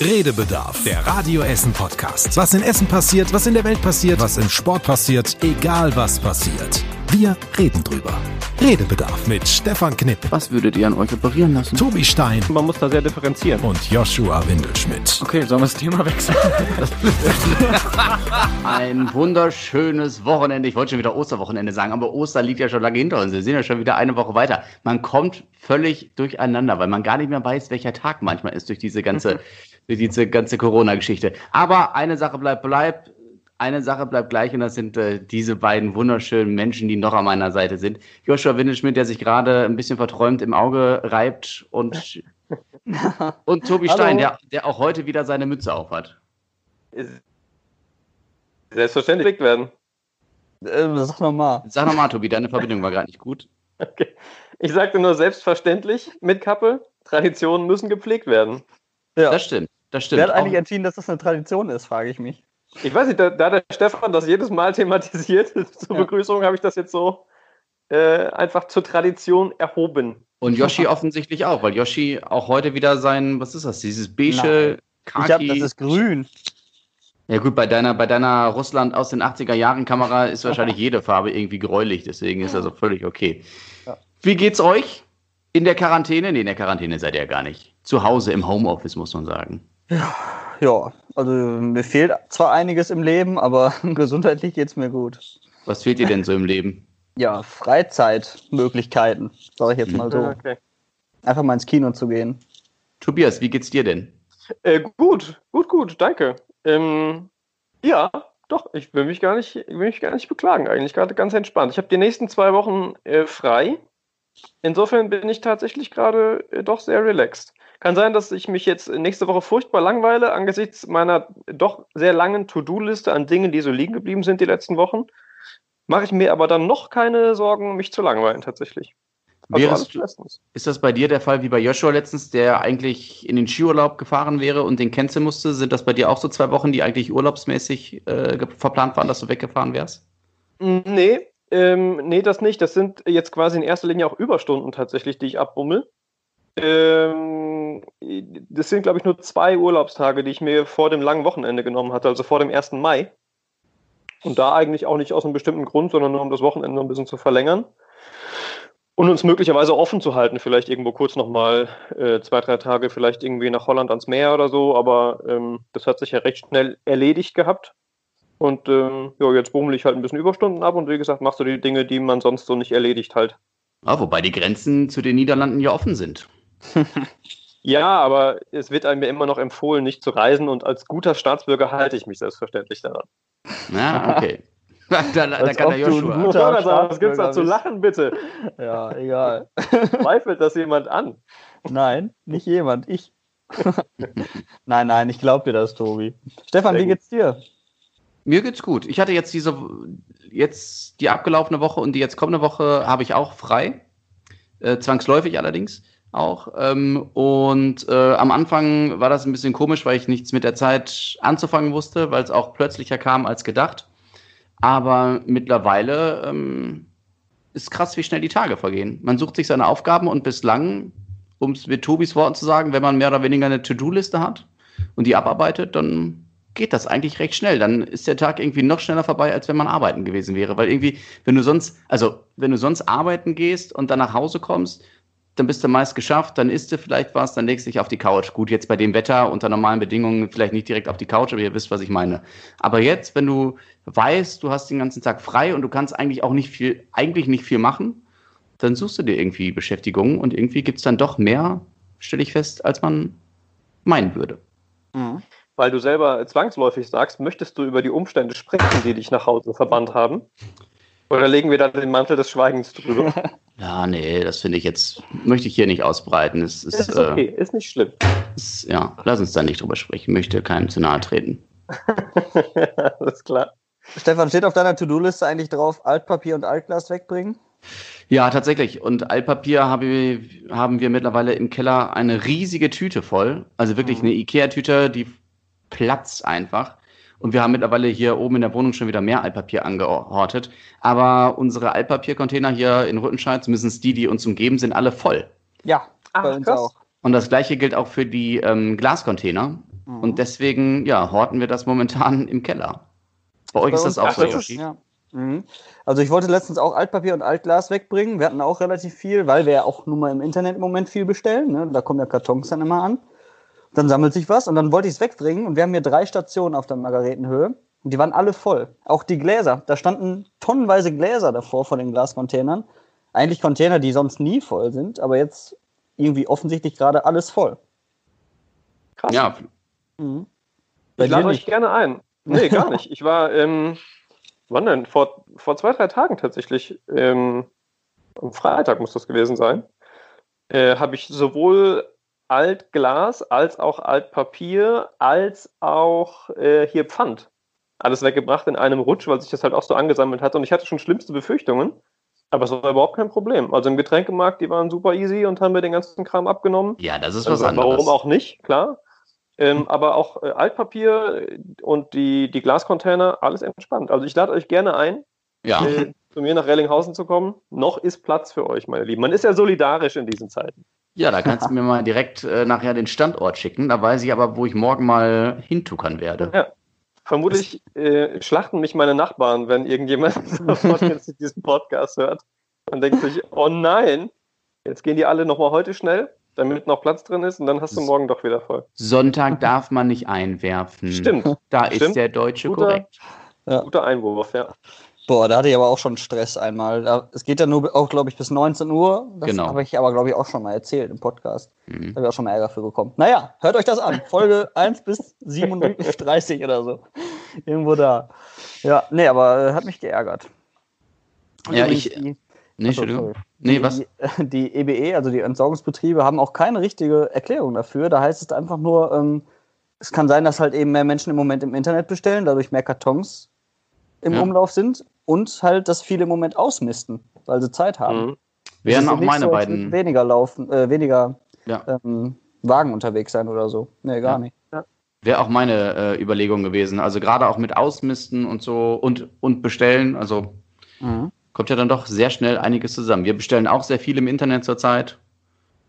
Redebedarf, der Radio Essen Podcast. Was in Essen passiert, was in der Welt passiert, was im Sport passiert, egal was passiert. Wir reden drüber. Redebedarf mit Stefan Knipp, Was würdet ihr an euch operieren lassen? Tobi Stein Man muss da sehr differenzieren. und Joshua Windelschmidt. Okay, sollen wir das Thema wechseln? Ein wunderschönes Wochenende. Ich wollte schon wieder Osterwochenende sagen, aber Ostern liegt ja schon lange hinter uns. Wir sind ja schon wieder eine Woche weiter. Man kommt völlig durcheinander, weil man gar nicht mehr weiß, welcher Tag manchmal ist durch diese ganze, durch diese ganze Corona-Geschichte. Aber eine Sache bleibt, bleibt. Eine Sache bleibt gleich und das sind äh, diese beiden wunderschönen Menschen, die noch an meiner Seite sind. Joshua Windelschmidt, der sich gerade ein bisschen verträumt im Auge reibt und, und Tobi. Stein, der, der auch heute wieder seine Mütze aufhat. Selbstverständlich werden. Äh, sag nochmal. Sag nochmal, Tobi, deine Verbindung war gerade nicht gut. Okay. Ich sagte nur selbstverständlich mit Kappe. Traditionen müssen gepflegt werden. Ja. Das stimmt, das stimmt. Wer hat eigentlich Auch- entschieden, dass das eine Tradition ist, frage ich mich. Ich weiß nicht, da, da der Stefan das jedes Mal thematisiert zur Ja. Begrüßung, habe ich das jetzt so äh, einfach zur Tradition erhoben. und Yoshi offensichtlich auch, weil Yoshi auch heute wieder sein, was ist das, dieses beige Ich hab, Kaki. das ist grün. ja gut, bei deiner, bei deiner Russland aus den 80er Jahren Kamera ist wahrscheinlich jede Farbe irgendwie gräulich, deswegen ist das auch völlig okay. Ja. Wie geht's euch in der Quarantäne? Nee, in der Quarantäne seid ihr ja gar nicht. Zu Hause im Homeoffice, muss man sagen. Ja, also mir fehlt zwar einiges im Leben, aber gesundheitlich geht's mir gut. Was fehlt dir denn so im Leben? Ja, Freizeitmöglichkeiten, sage ich jetzt mal so. Okay. Einfach mal ins Kino zu gehen. Tobias, wie geht's dir denn? Äh, gut, gut, gut, danke. Ähm, ja, doch, ich will mich gar nicht, ich will mich gar nicht beklagen, eigentlich gerade ganz entspannt. Ich habe die nächsten zwei Wochen äh, frei. Insofern bin ich tatsächlich gerade äh, doch sehr relaxed. Kann sein, dass ich mich jetzt nächste Woche furchtbar langweile angesichts meiner doch sehr langen To-Do-Liste an Dingen, die so liegen geblieben sind die letzten Wochen. Mache ich mir aber dann noch keine Sorgen, mich zu langweilen tatsächlich. Also. Ist das bei dir der Fall wie bei Joshua letztens, der eigentlich in den Skiurlaub gefahren wäre und den canceln musste? Sind das bei dir auch so zwei Wochen, die eigentlich urlaubsmäßig äh, verplant waren, dass du weggefahren wärst? Nee, ähm, nee, das nicht. Das sind jetzt quasi in erster Linie auch Überstunden tatsächlich, die ich abbummel. Ähm, das sind, glaube ich, nur zwei Urlaubstage, die ich mir vor dem langen Wochenende genommen hatte, also vor dem 1. Mai. Und da eigentlich auch nicht aus einem bestimmten Grund, sondern nur um das Wochenende noch ein bisschen zu verlängern. Und uns möglicherweise offen zu halten, vielleicht irgendwo kurz nochmal äh, zwei, drei Tage, vielleicht irgendwie nach Holland ans Meer oder so. Aber ähm, das hat sich ja recht schnell erledigt gehabt. Und ähm, ja, jetzt bummel ich halt ein bisschen Überstunden ab und wie gesagt, machst du die Dinge, die man sonst so nicht erledigt halt. Ja, wobei die Grenzen zu den Niederlanden ja offen sind. Ja, aber es wird einem ja immer noch empfohlen, nicht zu reisen und als guter Staatsbürger halte ich mich selbstverständlich daran. Na, okay. da, da, kann der Joshua. guter- Was, was gibt's da zu lachen, bitte? Ja, egal. Zweifelt das jemand an? Nein, nicht jemand, ich. nein, nein, ich glaube dir das, Tobi. Stefan, Sehr wie gut. geht's dir? Mir geht's gut. Ich hatte jetzt diese, jetzt die abgelaufene Woche und die jetzt kommende Woche habe ich auch frei. Äh, zwangsläufig allerdings auch. Ähm, und äh, am Anfang war das ein bisschen komisch, weil ich nichts mit der Zeit anzufangen wusste, weil es auch plötzlicher kam als gedacht. Aber mittlerweile ähm, ist krass, wie schnell die Tage vergehen. Man sucht sich seine Aufgaben und bislang, um es mit Tobis Worten zu sagen, wenn man mehr oder weniger eine To-Do-Liste hat und die abarbeitet, dann geht das eigentlich recht schnell. Dann ist der Tag irgendwie noch schneller vorbei, als wenn man arbeiten gewesen wäre. Weil irgendwie, wenn du sonst, also wenn du sonst arbeiten gehst und dann nach Hause kommst, dann bist du meist geschafft, dann isst du vielleicht was, dann legst du dich auf die Couch. Gut, jetzt bei dem Wetter unter normalen Bedingungen vielleicht nicht direkt auf die Couch, aber ihr wisst, was ich meine. Aber jetzt, wenn du weißt, du hast den ganzen Tag frei und du kannst eigentlich auch nicht viel, eigentlich nicht viel machen, dann suchst du dir irgendwie Beschäftigung und irgendwie gibt's dann doch mehr, stelle ich fest, als man meinen würde. Weil du selber zwangsläufig sagst, möchtest du über die Umstände sprechen, die dich nach Hause verbannt haben? Oder legen wir da den Mantel des Schweigens drüber? Ja, nee, das finde ich jetzt, möchte ich hier nicht ausbreiten. Es ist, ist okay, ist nicht schlimm. äh, ist, ja, lass uns da nicht drüber sprechen. Ich möchte keinem zu nahe treten. Alles klar. Stefan, steht auf deiner To-Do-Liste eigentlich drauf, Altpapier und Altglas wegbringen? Ja, tatsächlich. Und Altpapier habe, haben wir mittlerweile im Keller eine riesige Tüte voll. Also wirklich Mhm. eine Ikea-Tüte, die platzt einfach. Und wir haben mittlerweile hier oben in der Wohnung schon wieder mehr Altpapier angehortet. Aber unsere Altpapiercontainer hier in Rüttenscheid, zumindest die, die uns umgeben, sind alle voll. Ja, Ach, bei uns krass. auch. Und das gleiche gilt auch für die ähm, Glascontainer. Mhm. Und deswegen, ja, horten wir das momentan im Keller. Bei euch ist das auch so, Yoshi? Ja. Mhm. Also ich wollte letztens auch Altpapier und Altglas wegbringen. Wir hatten auch relativ viel, weil wir ja auch nun mal im Internet im Moment viel bestellen. Ne? Da kommen ja Kartons dann immer an. Dann sammelt sich was und dann wollte ich es wegbringen und wir haben hier drei Stationen auf der Margaretenhöhe und die waren alle voll. Auch die Gläser. Da standen tonnenweise Gläser davor von den Glascontainern. Eigentlich Container, die sonst nie voll sind, aber jetzt irgendwie offensichtlich gerade alles voll. Krass. Ja. Mhm. Ich lade euch gerne ein. Nee, gar nicht. Ich war, ähm, wann denn? Vor, vor zwei, drei Tagen tatsächlich, ähm, am Freitag muss das gewesen sein, äh, habe ich sowohl Altglas als auch Altpapier als auch äh, hier Pfand alles weggebracht in einem Rutsch, weil sich das halt auch so angesammelt hat. Und ich hatte schon schlimmste Befürchtungen, aber es war überhaupt kein Problem. Also im Getränkemarkt, die waren super easy und haben mir den ganzen Kram abgenommen. Ja, das ist was also, anderes. Warum auch nicht, klar. Ähm, aber auch äh, Altpapier und die, die Glascontainer, alles entspannt. Also ich lade euch gerne ein, ja. äh, zu mir nach Rellinghausen zu kommen. Noch ist Platz für euch, meine Lieben. Man ist ja solidarisch in diesen Zeiten. Ja, da kannst du mir mal direkt äh, nachher den Standort schicken. Da weiß ich aber, wo ich morgen mal hintuckern werde. Ja. Vermutlich äh, schlachten mich meine Nachbarn, wenn irgendjemand diesen Podcast hört und denkt sich, oh nein, jetzt gehen die alle nochmal heute schnell damit noch Platz drin ist und dann hast du morgen doch wieder voll. Sonntag darf man nicht einwerfen. Stimmt. Da Stimmt. ist der Deutsche guter, korrekt. Ja. Guter Einwurf, ja. Boah, da hatte ich aber auch schon Stress einmal. Es geht ja nur auch, glaube ich, bis 19 Uhr. Das genau. habe ich aber, glaube ich, auch schon mal erzählt im Podcast. Mhm. Da habe ich auch schon mal Ärger für bekommen. Naja, hört euch das an. Folge 1 bis 37 oder so. Irgendwo da. Ja, nee, aber äh, hat mich geärgert. ja, ich. Die, Nee, Entschuldigung. Nee, was? Die EBE, e, also die Entsorgungsbetriebe, haben auch keine richtige Erklärung dafür. Da heißt es einfach nur, ähm, es kann sein, dass halt eben mehr Menschen im Moment im Internet bestellen, dadurch mehr Kartons im ja. Umlauf sind und halt, dass viele im Moment ausmisten, weil sie Zeit haben. Mhm. Wären auch meine so, beiden. Weniger laufen, äh, weniger ja. ähm, Wagen unterwegs sein oder so. Nee, gar ja. nicht. Wäre auch meine äh, Überlegung gewesen. Also gerade auch mit Ausmisten und so und, und bestellen. Also mhm kommt ja dann doch sehr schnell einiges zusammen. Wir bestellen auch sehr viel im Internet zurzeit.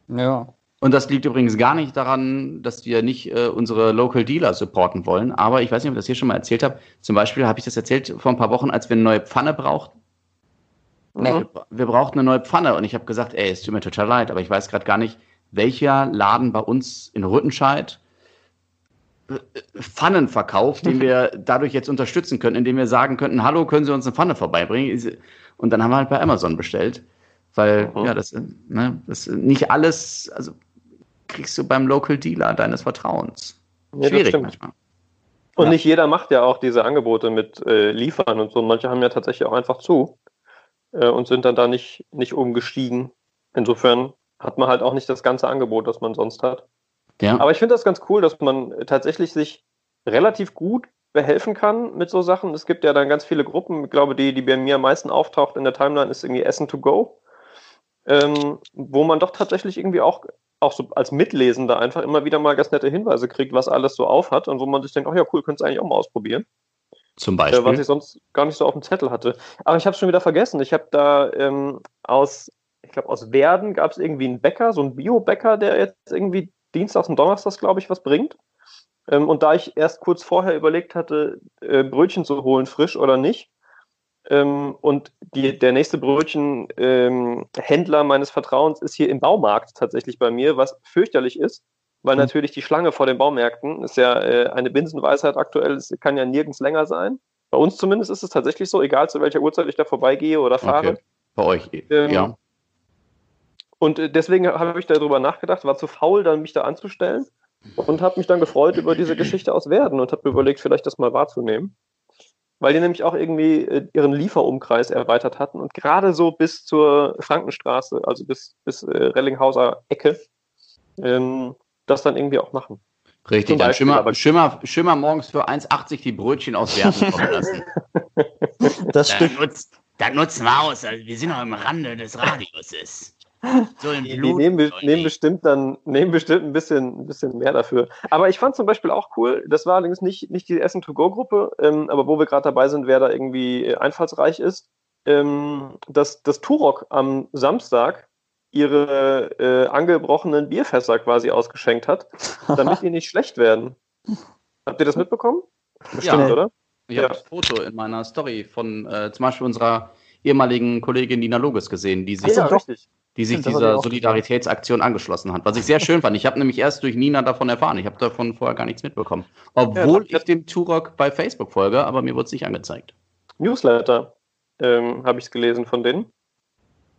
Ja. Und das liegt übrigens gar nicht daran, dass wir nicht äh, unsere Local Dealer supporten wollen. Aber ich weiß nicht, ob ich das hier schon mal erzählt habe. Zum Beispiel habe ich das erzählt vor ein paar Wochen, als wir eine neue Pfanne brauchten. Mhm. Wir, wir brauchten eine neue Pfanne und ich habe gesagt, ey, es tut mir total leid, aber ich weiß gerade gar nicht, welcher Laden bei uns in Rüttenscheid äh, Pfannen verkauft, den wir dadurch jetzt unterstützen können, indem wir sagen könnten, hallo, können Sie uns eine Pfanne vorbeibringen? Und dann haben wir halt bei Amazon bestellt. Weil, mhm. ja, das, ne, das nicht alles, also kriegst du beim Local Dealer deines Vertrauens. Ja, Schwierig manchmal. Und ja. nicht jeder macht ja auch diese Angebote mit äh, Liefern und so. Manche haben ja tatsächlich auch einfach zu äh, und sind dann da nicht, nicht umgestiegen. Insofern hat man halt auch nicht das ganze Angebot, das man sonst hat. Ja. Aber ich finde das ganz cool, dass man tatsächlich sich relativ gut behelfen kann mit so Sachen. Es gibt ja dann ganz viele Gruppen. Ich glaube, die, die bei mir am meisten auftaucht in der Timeline, ist irgendwie Essen to Go, ähm, wo man doch tatsächlich irgendwie auch, auch so als Mitlesender einfach immer wieder mal ganz nette Hinweise kriegt, was alles so auf hat und wo man sich denkt, ach ja, cool, könntest du eigentlich auch mal ausprobieren. Zum Beispiel. Äh, was ich sonst gar nicht so auf dem Zettel hatte. Aber ich habe es schon wieder vergessen. Ich habe da ähm, aus, ich glaube, aus Werden gab es irgendwie einen Bäcker, so einen Bio-Bäcker, der jetzt irgendwie Dienstags und Donnerstags, glaube ich, was bringt. Ähm, und da ich erst kurz vorher überlegt hatte, äh, Brötchen zu holen, frisch oder nicht, ähm, und die, der nächste Brötchenhändler ähm, meines Vertrauens ist hier im Baumarkt tatsächlich bei mir, was fürchterlich ist, weil mhm. natürlich die Schlange vor den Baumärkten ist ja äh, eine Binsenweisheit aktuell, es kann ja nirgends länger sein. Bei uns zumindest ist es tatsächlich so, egal zu welcher Uhrzeit ich da vorbeigehe oder fahre. Okay. Bei euch, ähm, ja. Und äh, deswegen habe ich darüber nachgedacht, war zu faul, dann mich da anzustellen und habe mich dann gefreut über diese Geschichte aus Werden und habe mir überlegt, vielleicht das mal wahrzunehmen. Weil die nämlich auch irgendwie äh, ihren Lieferumkreis erweitert hatten und gerade so bis zur Frankenstraße, also bis, bis äh, Rellinghauser Ecke, ähm, das dann irgendwie auch machen. Richtig, dann Schimmer, Schimmer, Schimmer morgens für 1,80 die Brötchen aus Werden kommen lassen. Das stimmt. Nutzt, das nutzen wir aus. Also wir sind noch im Rande des Radiuses. So im Blut. Die nehmen, nehmen, bestimmt dann, nehmen bestimmt ein bisschen, ein bisschen mehr dafür. Aber ich fand zum Beispiel auch cool, das war allerdings nicht, nicht die Essen-to-Go-Gruppe, ähm, aber wo wir gerade dabei sind, wer da irgendwie äh, einfallsreich ist, ähm, dass das Turok am Samstag ihre äh, angebrochenen Bierfässer quasi ausgeschenkt hat, damit die nicht schlecht werden. Habt ihr das mitbekommen? Bestimmt, ja. oder? Ich ja. habe das Foto in meiner Story von äh, zum Beispiel unserer ehemaligen Kollegin Nina Loges gesehen, die sich, ja, richtig. Die sich dieser Solidaritätsaktion angeschlossen hat. Was ich sehr schön fand. Ich habe nämlich erst durch Nina davon erfahren. Ich habe davon vorher gar nichts mitbekommen. Obwohl ja, ich dem Turok bei Facebook folge, aber mir wurde es nicht angezeigt. Newsletter ähm, habe ich es gelesen von denen,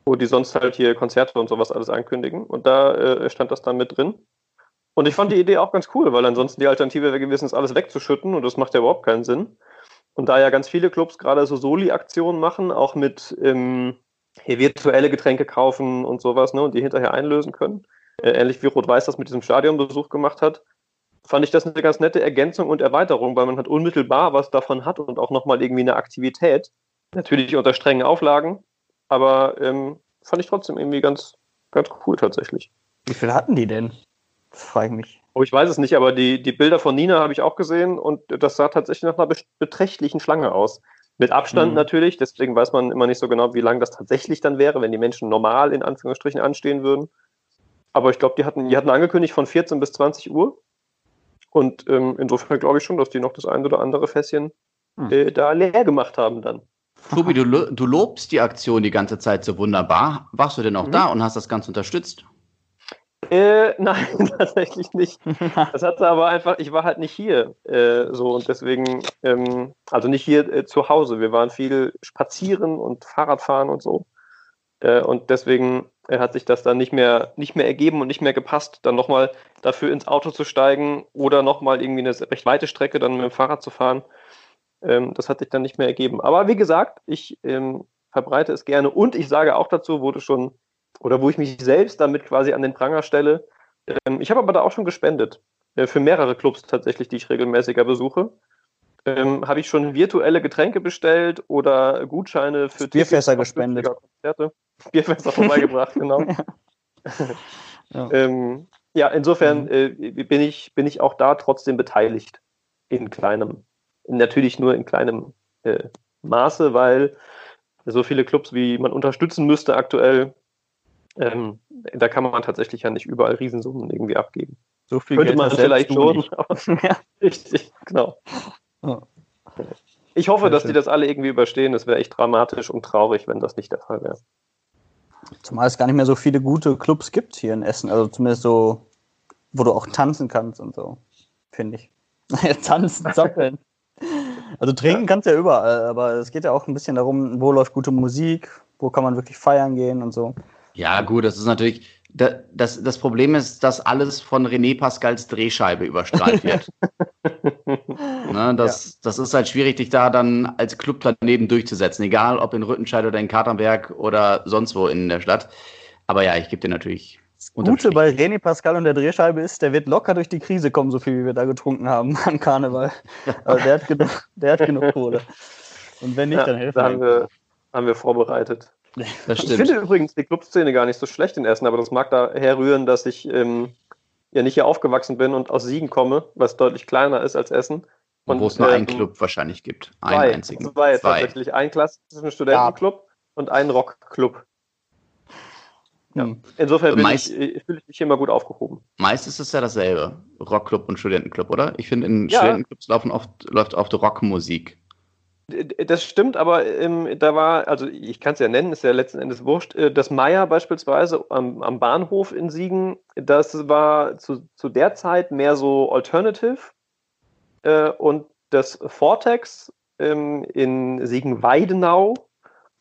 wo die sonst halt hier Konzerte und sowas alles ankündigen. Und da äh, stand das dann mit drin. Und ich fand die Idee auch ganz cool, weil ansonsten die Alternative wäre gewesen, ist alles wegzuschütten und das macht ja überhaupt keinen Sinn. Und da ja ganz viele Clubs gerade so Soli-Aktionen machen, auch mit ähm, hier virtuelle Getränke kaufen und sowas, ne, und die hinterher einlösen können, äh, ähnlich wie Rot-Weiß das mit diesem Stadionbesuch gemacht hat, fand ich das eine ganz nette Ergänzung und Erweiterung, weil man halt unmittelbar was davon hat und auch nochmal irgendwie eine Aktivität. Natürlich unter strengen Auflagen, aber ähm, fand ich trotzdem irgendwie ganz, ganz cool tatsächlich. Wie viel hatten die denn? Das frage ich mich. Oh, ich weiß es nicht, aber die, die Bilder von Nina habe ich auch gesehen und das sah tatsächlich nach einer beträchtlichen Schlange aus. Mit Abstand mhm. natürlich, deswegen weiß man immer nicht so genau, wie lang das tatsächlich dann wäre, wenn die Menschen normal in Anführungsstrichen anstehen würden. Aber ich glaube, die hatten, die hatten angekündigt von 14 bis 20 Uhr. Und ähm, insofern glaube ich schon, dass die noch das ein oder andere Fässchen mhm. äh, da leer gemacht haben dann. Tobi, du, du lobst die Aktion die ganze Zeit so wunderbar. Warst du denn auch mhm. da und hast das Ganze unterstützt? Äh, nein, tatsächlich nicht. Das hatte aber einfach, ich war halt nicht hier äh, so und deswegen, ähm, also nicht hier äh, zu Hause. Wir waren viel spazieren und Fahrradfahren und so. Äh, und deswegen äh, hat sich das dann nicht mehr, nicht mehr ergeben und nicht mehr gepasst, dann nochmal dafür ins Auto zu steigen oder nochmal irgendwie eine recht weite Strecke dann mit dem Fahrrad zu fahren. Ähm, das hat sich dann nicht mehr ergeben. Aber wie gesagt, ich ähm, verbreite es gerne und ich sage auch dazu, wurde schon oder wo ich mich selbst damit quasi an den Pranger stelle. Ähm, ich habe aber da auch schon gespendet. Äh, für mehrere Clubs tatsächlich, die ich regelmäßiger besuche. Ähm, habe ich schon virtuelle Getränke bestellt oder Gutscheine für Bierfässer gespendet. Konzerte. Bierfässer vorbeigebracht, genau. ja. ähm, ja, insofern mhm. äh, bin, ich, bin ich auch da trotzdem beteiligt. In kleinem, natürlich nur in kleinem äh, Maße, weil so viele Clubs, wie man unterstützen müsste aktuell, ähm, da kann man tatsächlich ja nicht überall Riesensummen irgendwie abgeben. So viel Könnte Geld man vielleicht schon, aber ja. richtig, genau. Oh. Ich hoffe, Sehr dass schön. die das alle irgendwie überstehen. Es wäre echt dramatisch und traurig, wenn das nicht der Fall wäre. Zumal es gar nicht mehr so viele gute Clubs gibt hier in Essen. Also zumindest so, wo du auch tanzen kannst und so, finde ich. tanzen, zocken. Also trinken kannst du ja überall, aber es geht ja auch ein bisschen darum, wo läuft gute Musik, wo kann man wirklich feiern gehen und so. Ja, gut, das ist natürlich. Das, das Problem ist, dass alles von René Pascals Drehscheibe überstrahlt wird. ne, das, ja. das ist halt schwierig, dich da dann als Club daneben durchzusetzen, egal ob in Rüttenscheid oder in Katernberg oder sonst wo in der Stadt. Aber ja, ich gebe dir natürlich. Das Gute bei René Pascal und der Drehscheibe ist, der wird locker durch die Krise kommen, so viel wie wir da getrunken haben an Karneval. Also der, hat genug, der hat genug Kohle. Und wenn nicht, ja, dann helfen wir, haben wir vorbereitet. Das stimmt. Ich finde übrigens die Clubszene gar nicht so schlecht in Essen, aber das mag daher rühren, dass ich ähm, ja nicht hier aufgewachsen bin und aus Siegen komme, was deutlich kleiner ist als Essen. Und, wo es nur ähm, einen Club wahrscheinlich gibt. Einen zwei, einzigen. Zwei, zwei. tatsächlich. Ein klassischen Studentenclub ja. und einen Rockclub. Ja. Hm. Insofern meist, ich, fühle ich mich hier immer gut aufgehoben. Meist ist es ja dasselbe, Rockclub und Studentenclub, oder? Ich finde, in ja. Studentenclubs laufen oft, läuft oft Rockmusik. Das stimmt, aber ähm, da war, also ich kann es ja nennen, ist ja letzten Endes wurscht. Äh, das Meier beispielsweise am, am, Bahnhof in Siegen, das war zu, zu der Zeit mehr so Alternative. Äh, und das Vortex ähm, in Siegen-Weidenau,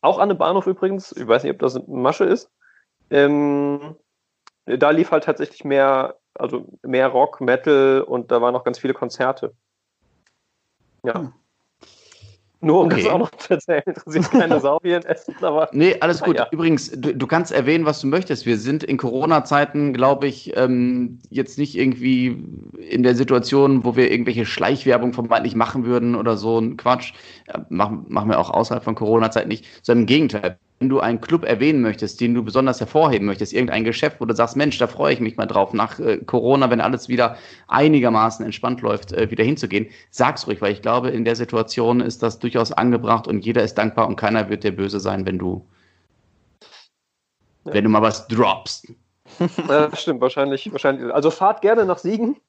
auch an dem Bahnhof übrigens, ich weiß nicht, ob das Masche ist, ähm, da lief halt tatsächlich mehr, also mehr Rock, Metal und da waren noch ganz viele Konzerte. Ja. Hm. Nur um okay. das auch noch zu erzählen, interessiert keine Sau hier in Essen. Aber, nee, alles gut. Ja. Übrigens, du, du, kannst erwähnen, was du möchtest. Wir sind in Corona-Zeiten, glaube ich, ähm, jetzt nicht irgendwie in der Situation, wo wir irgendwelche Schleichwerbung vermeintlich machen würden oder so ein Quatsch. Ja, machen, machen wir auch außerhalb von Corona-Zeit nicht, sondern im Gegenteil wenn du einen Club erwähnen möchtest, den du besonders hervorheben möchtest, irgendein Geschäft, wo du sagst, Mensch, da freue ich mich mal drauf, nach äh, Corona, wenn alles wieder einigermaßen entspannt läuft, äh, wieder hinzugehen, sag's ruhig, weil ich glaube, in der Situation ist das durchaus angebracht und jeder ist dankbar und keiner wird dir böse sein, wenn du, ja. wenn du mal was droppst. Ja, stimmt, wahrscheinlich, wahrscheinlich. Also fahrt gerne nach Siegen.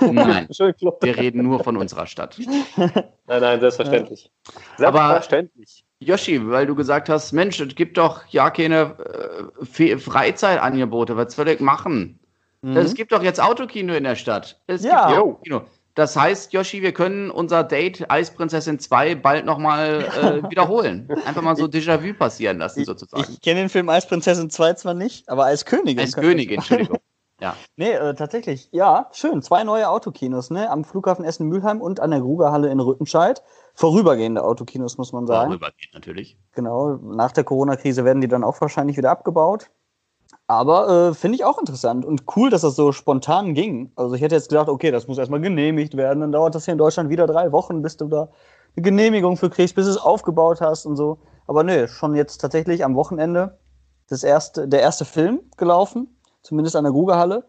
Nein, wir reden nur von unserer Stadt. Nein, nein, selbstverständlich. Aber- Selbstverständlich. Yoshi, weil du gesagt hast, Mensch, es gibt doch ja keine äh, Freizeitangebote, was soll ich machen? Es gibt doch jetzt Autokino in der Stadt. Es Ja. gibt Autokino. Das heißt, Yoshi, wir können unser Date Eisprinzessin 2 bald nochmal äh, wiederholen. Einfach mal so Déjà-vu passieren lassen, sozusagen. Ich kenne den Film Eisprinzessin 2 zwar nicht, aber als Königin. Als könnte Königin, Entschuldigung. Ja. Nee, äh, tatsächlich. Ja, schön. Zwei neue Autokinos, ne? Am Flughafen Essen-Mülheim und an der Grugerhalle in Rüttenscheid. Vorübergehende Autokinos, muss man sagen. Darüber geht natürlich. Genau. Nach der Corona-Krise werden die dann auch wahrscheinlich wieder abgebaut. Aber äh, finde ich auch interessant und cool, dass das so spontan ging. Also ich hätte jetzt gedacht, okay, das muss erstmal genehmigt werden. Dann dauert das hier in Deutschland wieder drei Wochen, bis du da eine Genehmigung für kriegst, bis du es aufgebaut hast und so. Aber nö, schon jetzt tatsächlich am Wochenende das erste, der erste Film gelaufen, zumindest an der Grugerhalle.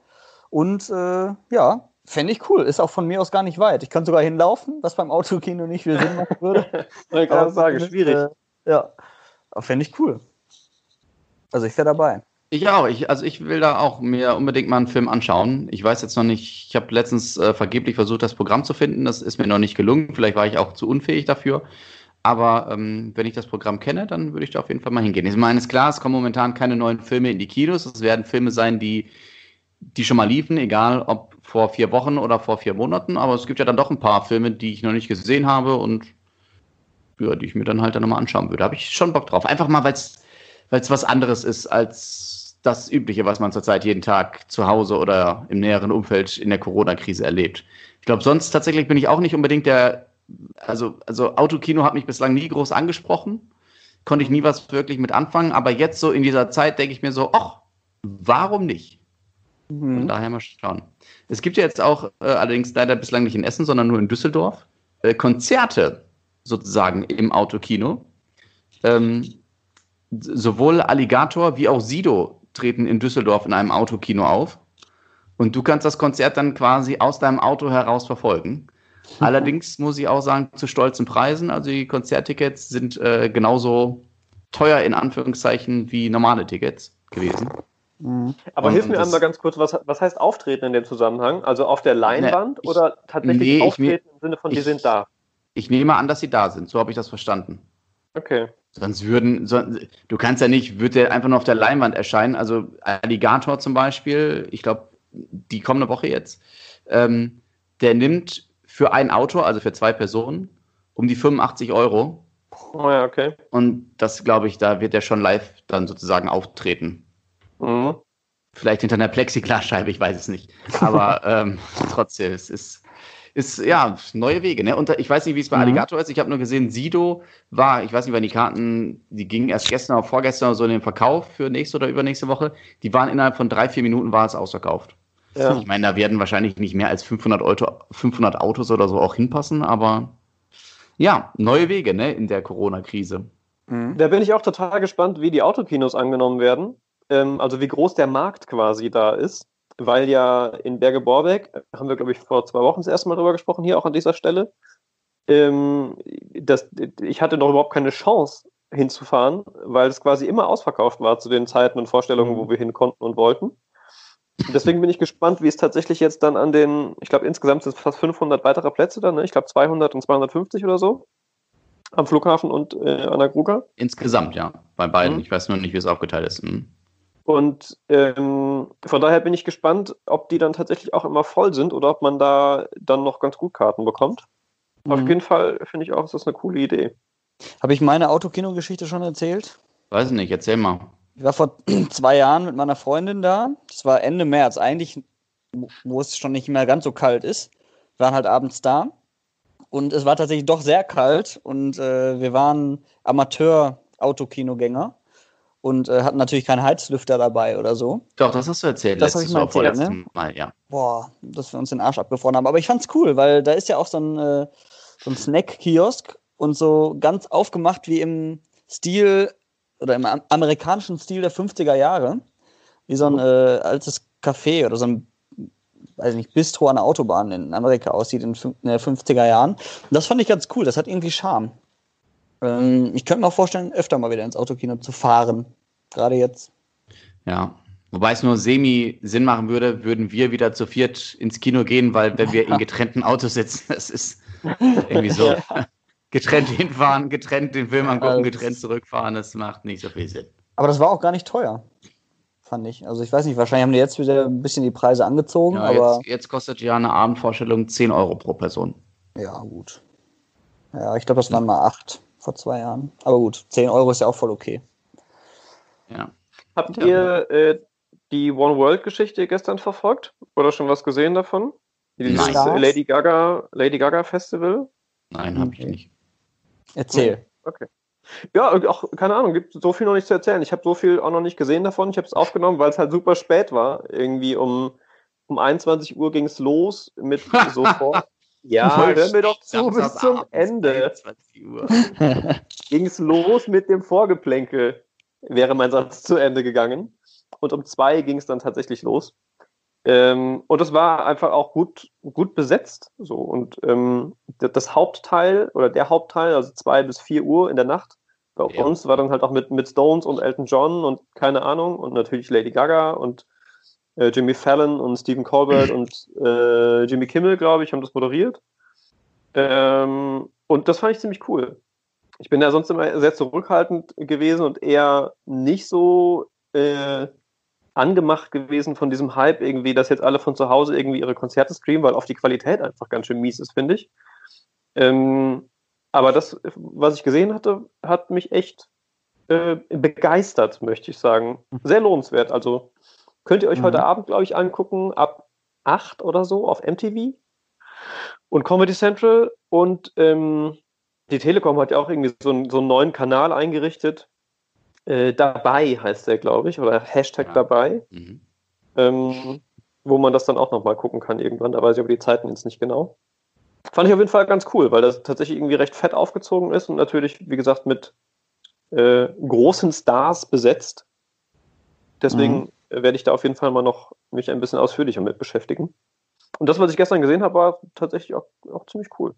Und äh, ja, fände ich cool. Ist auch von mir aus gar nicht weit. Ich kann sogar hinlaufen, was beim Autokino nicht viel Sinn machen würde. Ich kann Aber sagen, schwierig. Äh, ja, aber fände ich cool. Also ich wäre dabei. Ich auch. Ich, also ich will da auch mir unbedingt mal einen Film anschauen. Ich weiß jetzt noch nicht, ich habe letztens äh, vergeblich versucht, das Programm zu finden. Das ist mir noch nicht gelungen. Vielleicht war ich auch zu unfähig dafür. Aber ähm, wenn ich das Programm kenne, dann würde ich da auf jeden Fall mal hingehen. Ich meine, ist klar, es kommen momentan keine neuen Filme in die Kinos. Es werden Filme sein, die, die schon mal liefen, egal ob vor vier Wochen oder vor vier Monaten. Aber es gibt ja dann doch ein paar Filme, die ich noch nicht gesehen habe und ja, die ich mir dann halt dann nochmal anschauen würde. Habe ich schon Bock drauf. Einfach mal, weil es was anderes ist als das Übliche, was man zurzeit jeden Tag zu Hause oder im näheren Umfeld in der Corona-Krise erlebt. Ich glaube, sonst tatsächlich bin ich auch nicht unbedingt der, also, also Autokino hat mich bislang nie groß angesprochen, konnte ich nie was wirklich mit anfangen, aber jetzt so in dieser Zeit denke ich mir so, ach, warum nicht? Von daher mal schauen. Es gibt ja jetzt auch, äh, allerdings leider bislang nicht in Essen, sondern nur in Düsseldorf, äh, Konzerte sozusagen im Autokino. Ähm, sowohl Alligator wie auch Sido treten in Düsseldorf in einem Autokino auf. Und du kannst das Konzert dann quasi aus deinem Auto heraus verfolgen. Allerdings muss ich auch sagen, zu stolzen Preisen. Also die Konzerttickets sind äh, genauso teuer in Anführungszeichen wie normale Tickets gewesen. Aber Und- hilf mir einmal ganz kurz, was, was heißt auftreten in dem Zusammenhang? Also auf der Leinwand ich- oder tatsächlich nee, ich auftreten im Sinne von, die ich- sind da? Ich nehme an, dass sie da sind. So habe ich das verstanden. Okay. Sonst würden, so, du kannst ja nicht, wird der einfach nur auf der Leinwand erscheinen. Also Alligator zum Beispiel, ich glaube, die kommende Woche jetzt, ähm, der nimmt für ein Auto, also für zwei Personen, um die 85 Euro. Oh ja, okay. Und das glaube ich, da wird er schon live dann sozusagen auftreten. Mhm. Vielleicht hinter einer Plexiglasscheibe, ich weiß es nicht. Aber ähm, trotzdem, es ist, ist ja neue Wege. Ne? Und ich weiß nicht, wie es bei Mhm. Alligator ist. Ich habe nur gesehen, Sido war, ich weiß nicht, wann die Karten, die gingen erst gestern oder vorgestern oder so in den Verkauf für nächste oder übernächste Woche. Die waren innerhalb von drei, vier Minuten war es ausverkauft. Ja. Ich meine, da werden wahrscheinlich nicht mehr als 500, Auto, 500 Autos oder so auch hinpassen, aber ja, neue Wege ne, in der Corona-Krise. Da bin ich auch total gespannt, wie die Autokinos angenommen werden. Ähm, also wie groß der Markt quasi da ist. Weil ja in Berge-Borbeck, äh, haben wir, glaube ich, vor zwei Wochen das erste Mal drüber gesprochen, hier auch an dieser Stelle. Ähm, das, ich hatte noch überhaupt keine Chance hinzufahren, weil es quasi immer ausverkauft war zu den Zeiten und Vorstellungen, wo wir hin konnten und wollten. Deswegen bin ich gespannt, wie es tatsächlich jetzt dann an den, ich glaube insgesamt sind es fast 500 weitere Plätze dann, ne? ich glaube 200 und 250 oder so, am Flughafen und äh, an der Gruga. Insgesamt, ja, bei beiden. Mhm. Ich weiß nur nicht, wie es aufgeteilt ist. Hm. Und ähm, von daher bin ich gespannt, ob die dann tatsächlich auch immer voll sind oder ob man da dann noch ganz gut Karten bekommt. Auf Mhm. jeden Fall finde ich auch, ist das eine coole Idee. Habe ich meine Autokino-Geschichte schon erzählt? Weiß nicht, erzähl mal. Ich war vor zwei Jahren mit meiner Freundin da. Das war Ende März, eigentlich, wo es schon nicht mehr ganz so kalt ist. Wir waren halt abends da. Und es war tatsächlich doch sehr kalt. Und äh, wir waren Amateur-Autokinogänger und äh, hatten natürlich keinen Heizlüfter dabei oder so. Doch, das hast du erzählt. Das hab letztes ich mal erzählt, vorletztes ne? Mal, ja. Boah, dass wir uns den Arsch abgefroren haben. Aber ich fand's cool, weil da ist ja auch so ein, äh, so ein Snack-Kiosk und so ganz aufgemacht wie im Stil oder im am- amerikanischen Stil der 50er Jahre. Wie so ein äh, altes Café oder so ein, weiß nicht, Bistro an der Autobahn in Amerika aussieht in den 50er Jahren. Und das fand ich ganz cool. Das hat irgendwie Charme. Ähm, ich könnte mir auch vorstellen, öfter mal wieder ins Autokino zu fahren. Gerade jetzt. Ja. Wobei es nur semi Sinn machen würde, würden wir wieder zu viert ins Kino gehen, weil wenn wir in getrennten Autos sitzen, das ist irgendwie so. Getrennt hinfahren, getrennt den Film angucken, getrennt zurückfahren, das macht nicht so viel Sinn. Aber das war auch gar nicht teuer, fand ich. Also ich weiß nicht, wahrscheinlich haben die jetzt wieder ein bisschen die Preise angezogen, Ja, aber jetzt, jetzt kostet ja eine Abendvorstellung 10 Euro pro Person. ja, gut. Ja, ich glaube, das waren mal acht vor zwei Jahren. Aber gut, 10 Euro ist ja auch voll okay. Ja. Habt ihr äh, die One World Geschichte gestern verfolgt? Oder schon was gesehen davon? Dieses Nein. Lady Gaga, Lady Gaga Festival? Nein, habe ich nicht. Erzähl. Okay. Ja, und auch, keine Ahnung, gibt so viel noch nicht zu erzählen. Ich habe so viel auch noch nicht gesehen davon. Ich habe es aufgenommen, weil es halt super spät war. Irgendwie um, um 21 Uhr ging es los mit sofort. Ja, hör mir doch zu bis zum Ende. 21 Uhr. Ging es los mit dem Vorgeplänkel, wäre mein Satz zu Ende gegangen. Und um zwei ging es dann tatsächlich los. Ähm, und es war einfach auch gut, gut besetzt. So. Und ähm, das Hauptteil oder der Hauptteil, also zwei bis vier Uhr in der Nacht, bei Ja. uns war dann halt auch mit, mit Stones und Elton John und keine Ahnung und natürlich Lady Gaga und äh, Jimmy Fallon und Stephen Colbert und äh, Jimmy Kimmel, glaube ich, haben das moderiert. Ähm, und das fand ich ziemlich cool. Ich bin ja sonst immer sehr zurückhaltend gewesen und eher nicht so äh, angemacht gewesen von diesem Hype irgendwie, dass jetzt alle von zu Hause irgendwie ihre Konzerte streamen, weil oft die Qualität einfach ganz schön mies ist, finde ich. Ähm, aber das, was ich gesehen hatte, hat mich echt äh, begeistert, möchte ich sagen. Sehr lohnenswert. Also könnt ihr euch Mhm. heute Abend, glaube ich, angucken, ab 8 oder so auf MTV und Comedy Central. Und ähm, die Telekom hat ja auch irgendwie so, einen- so einen neuen Kanal eingerichtet. Äh, dabei heißt der, glaube ich, oder Hashtag Ja. dabei, Mhm. ähm, wo man das dann auch nochmal gucken kann irgendwann. Da weiß ich aber die Zeiten jetzt nicht genau. Fand ich auf jeden Fall ganz cool, weil das tatsächlich irgendwie recht fett aufgezogen ist und natürlich, wie gesagt, mit äh, großen Stars besetzt. Deswegen äh, werde ich da auf jeden Fall mal noch mich ein bisschen ausführlicher mit beschäftigen. Und das, was ich gestern gesehen habe, war tatsächlich auch, auch ziemlich cool.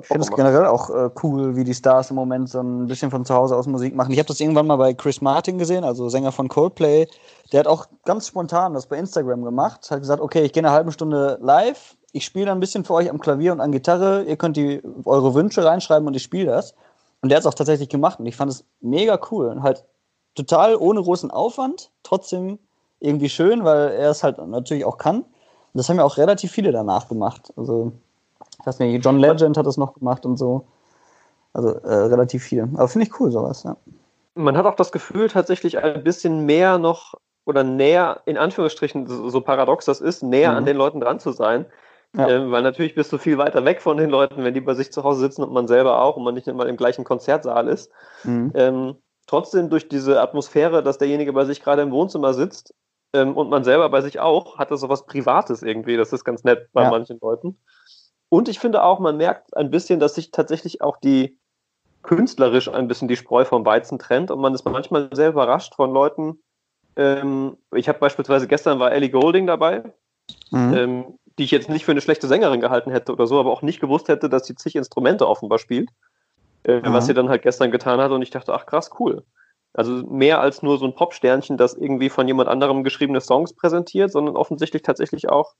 Ich finde es generell auch äh, cool, wie die Stars im Moment so ein bisschen von zu Hause aus Musik machen. Ich habe das irgendwann mal bei Chris Martin gesehen, also Sänger von Coldplay. Der hat auch ganz spontan das bei Instagram gemacht. Hat gesagt, okay, ich gehe eine halbe Stunde live. Ich spiele ein bisschen für euch am Klavier und an Gitarre. Ihr könnt die, eure Wünsche reinschreiben und ich spiele das. Und der hat es auch tatsächlich gemacht. Und ich fand es mega cool. Und halt total ohne großen Aufwand. Trotzdem irgendwie schön, weil er es halt natürlich auch kann. Und das haben ja auch relativ viele danach gemacht. Also ich weiß nicht, John Legend hat das noch gemacht und so. Also äh, relativ viel. Aber finde ich cool, sowas, ja. Man hat auch das Gefühl, tatsächlich ein bisschen mehr noch oder näher, in Anführungsstrichen, so, so paradox das ist, näher Mhm. an den Leuten dran zu sein. Ja. Ähm, weil natürlich bist du viel weiter weg von den Leuten, wenn die bei sich zu Hause sitzen und man selber auch und man nicht immer im gleichen Konzertsaal ist. Mhm. Ähm, trotzdem durch diese Atmosphäre, dass derjenige bei sich gerade im Wohnzimmer sitzt ähm, und man selber bei sich auch, hat das so was Privates irgendwie. Das ist ganz nett bei Ja. manchen Leuten. Und ich finde auch, man merkt ein bisschen, dass sich tatsächlich auch die künstlerisch ein bisschen die Spreu vom Weizen trennt und man ist manchmal sehr überrascht von Leuten. Ähm, ich habe beispielsweise gestern war Ellie Golding dabei, Mhm. ähm, die ich jetzt nicht für eine schlechte Sängerin gehalten hätte oder so, aber auch nicht gewusst hätte, dass sie zig Instrumente offenbar spielt. Äh, Mhm. Was sie dann halt gestern getan hat und ich dachte, ach krass, cool. Also mehr als nur so ein Popsternchen, das irgendwie von jemand anderem geschriebene Songs präsentiert, sondern offensichtlich tatsächlich auch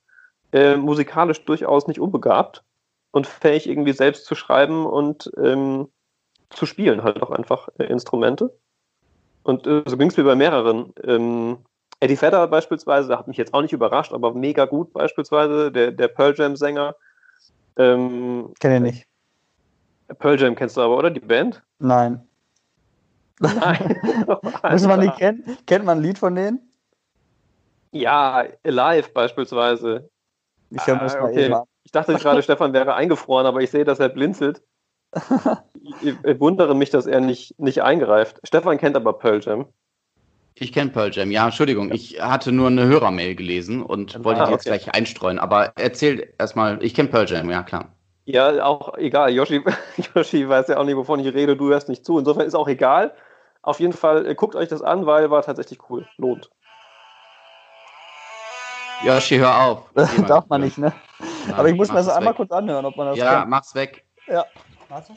äh, musikalisch durchaus nicht unbegabt und fähig irgendwie selbst zu schreiben und ähm, zu spielen halt auch einfach äh, Instrumente. Und äh, so ging es mir bei mehreren. Ähm, Eddie Vedder beispielsweise hat mich jetzt auch nicht überrascht, aber mega gut beispielsweise, der, der Pearl Jam-Sänger. Ähm, Kenn ich nicht. Pearl Jam kennst du aber, oder? Die Band? Nein. Nein. Muss man die kennen? Kennt man ein Lied von denen? Ja, Alive beispielsweise. Ich höre Ah, mal okay. an. Ich dachte gerade, Stefan wäre eingefroren, aber ich sehe, dass er blinzelt. Ich, ich wundere mich, dass er nicht, nicht eingreift. Stefan kennt aber Pearl Jam. Ich kenne Pearl Jam. Ja, Entschuldigung, ich hatte nur eine Hörermail gelesen und wollte Ah, die jetzt okay. gleich einstreuen. Aber erzähl erstmal, ich kenne Pearl Jam, ja klar. Ja, auch egal. Yoshi, Yoshi weiß ja auch nicht, wovon ich rede. Du hörst nicht zu. Insofern ist auch egal. Auf jeden Fall, äh, guckt euch das an, weil war tatsächlich cool. Lohnt. Yoshi, hör auf. Darf man nicht, ne? Nein, Aber ich muss mir mach das einmal weg. kurz anhören, ob man das Ja, kennt. mach's weg. Ja. Warte.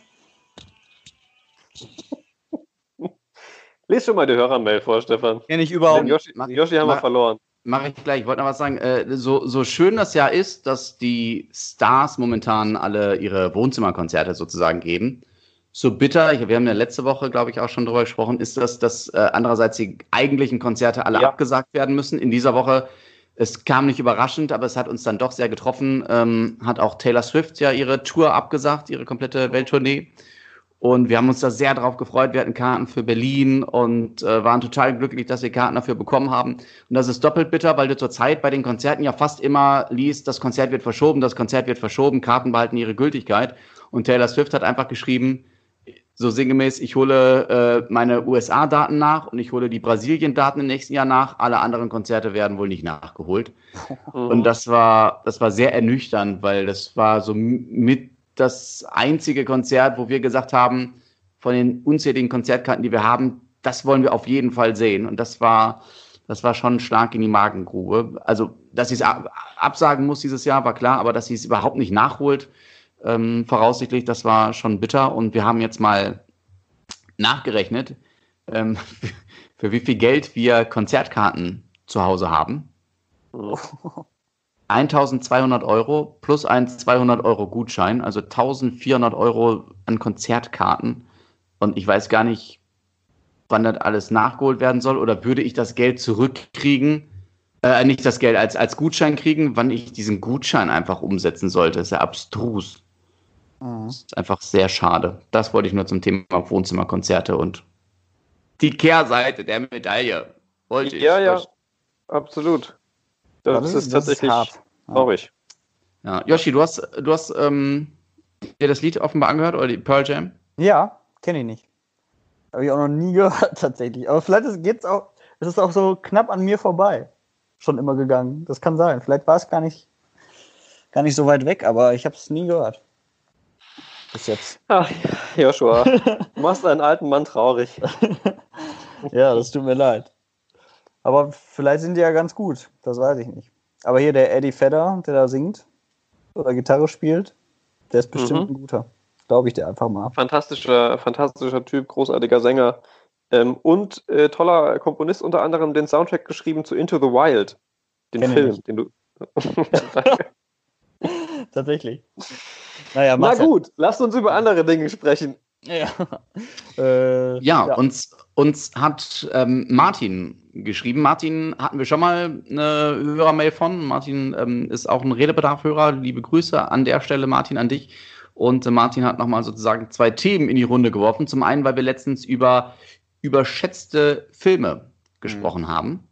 Lies schon mal die Hörermail vor, Stefan. Kenn ich überhaupt Den Yoshi, Mach- Yoshi haben wir mach- verloren. Mache ich gleich. Ich wollte noch was sagen. Äh, so, so schön das ja ist, dass die Stars momentan alle ihre Wohnzimmerkonzerte sozusagen geben, so bitter, ich, wir haben ja letzte Woche, glaube ich, auch schon drüber gesprochen, ist das, dass äh, andererseits die eigentlichen Konzerte alle Ja. abgesagt werden müssen. In dieser Woche, es kam nicht überraschend, aber es hat uns dann doch sehr getroffen, ähm, hat auch Taylor Swift ja ihre Tour abgesagt, ihre komplette Welttournee. Und wir haben uns da sehr drauf gefreut. Wir hatten Karten für Berlin und äh, waren total glücklich, dass wir Karten dafür bekommen haben. Und das ist doppelt bitter, weil du zurzeit bei den Konzerten ja fast immer liest, das Konzert wird verschoben, das Konzert wird verschoben, Karten behalten ihre Gültigkeit. Und Taylor Swift hat einfach geschrieben, so sinngemäß, ich hole äh, meine USA-Daten nach und ich hole die Brasilien-Daten im nächsten Jahr nach. Alle anderen Konzerte werden wohl nicht nachgeholt. Und das war, das war sehr ernüchternd, weil das war so mit das einzige Konzert, wo wir gesagt haben, von den unzähligen Konzertkarten, die wir haben, das wollen wir auf jeden Fall sehen. Und das war, das war schon stark in die Magengrube. Also, dass sie es ab- absagen muss dieses Jahr, war klar, aber dass sie es überhaupt nicht nachholt, ähm, voraussichtlich, das war schon bitter. Und wir haben jetzt mal nachgerechnet, ähm, für wie viel Geld wir Konzertkarten zu Hause haben. 1200 Euro plus ein 200 Euro Gutschein, also 1400 Euro an Konzertkarten. Und ich weiß gar nicht, wann das alles nachgeholt werden soll oder würde ich das Geld zurückkriegen, äh, nicht das Geld als, als Gutschein kriegen, wann ich diesen Gutschein einfach umsetzen sollte. Das ist ja abstrus. Mhm. Das ist einfach sehr schade. Das wollte ich nur zum Thema Wohnzimmerkonzerte und die Kehrseite der Medaille wollte ich. Ja, ja, absolut. Das, Das ist, ist- das ist tatsächlich hart. Ja. traurig. Ja, Yoshi, du hast, du hast ähm, dir das Lied offenbar angehört oder die Pearl Jam? Ja, kenne ich nicht. Habe ich auch noch nie gehört, tatsächlich. Aber vielleicht ist, geht's auch, es ist auch so knapp an mir vorbei. Schon immer gegangen. Das kann sein. Vielleicht war es gar nicht, gar nicht so weit weg, aber ich habe es nie gehört. Bis jetzt. Ach, Joshua, du machst einen alten Mann traurig. Ja, das tut mir leid. Aber vielleicht sind die ja ganz gut. Das weiß ich nicht. Aber hier der Eddie Vedder, der da singt oder Gitarre spielt, der ist bestimmt Mhm. ein guter. Glaube ich dir einfach mal. Fantastischer, fantastischer Typ, großartiger Sänger ähm, und äh, toller Komponist, unter anderem den Soundtrack geschrieben zu Into the Wild, den Kenn Film, den du. Tatsächlich. Naja, Na gut, lasst uns über andere Dinge sprechen. Ja. äh, Ja, Uns, uns hat ähm, Martin geschrieben. Martin hatten wir schon mal eine Hörermail von. Martin ähm, ist auch ein Redebedarf-Hörer. Liebe Grüße an der Stelle, Martin, an dich. Und äh, Martin hat nochmal sozusagen zwei Themen in die Runde geworfen. Zum einen, weil wir letztens über überschätzte Filme gesprochen haben.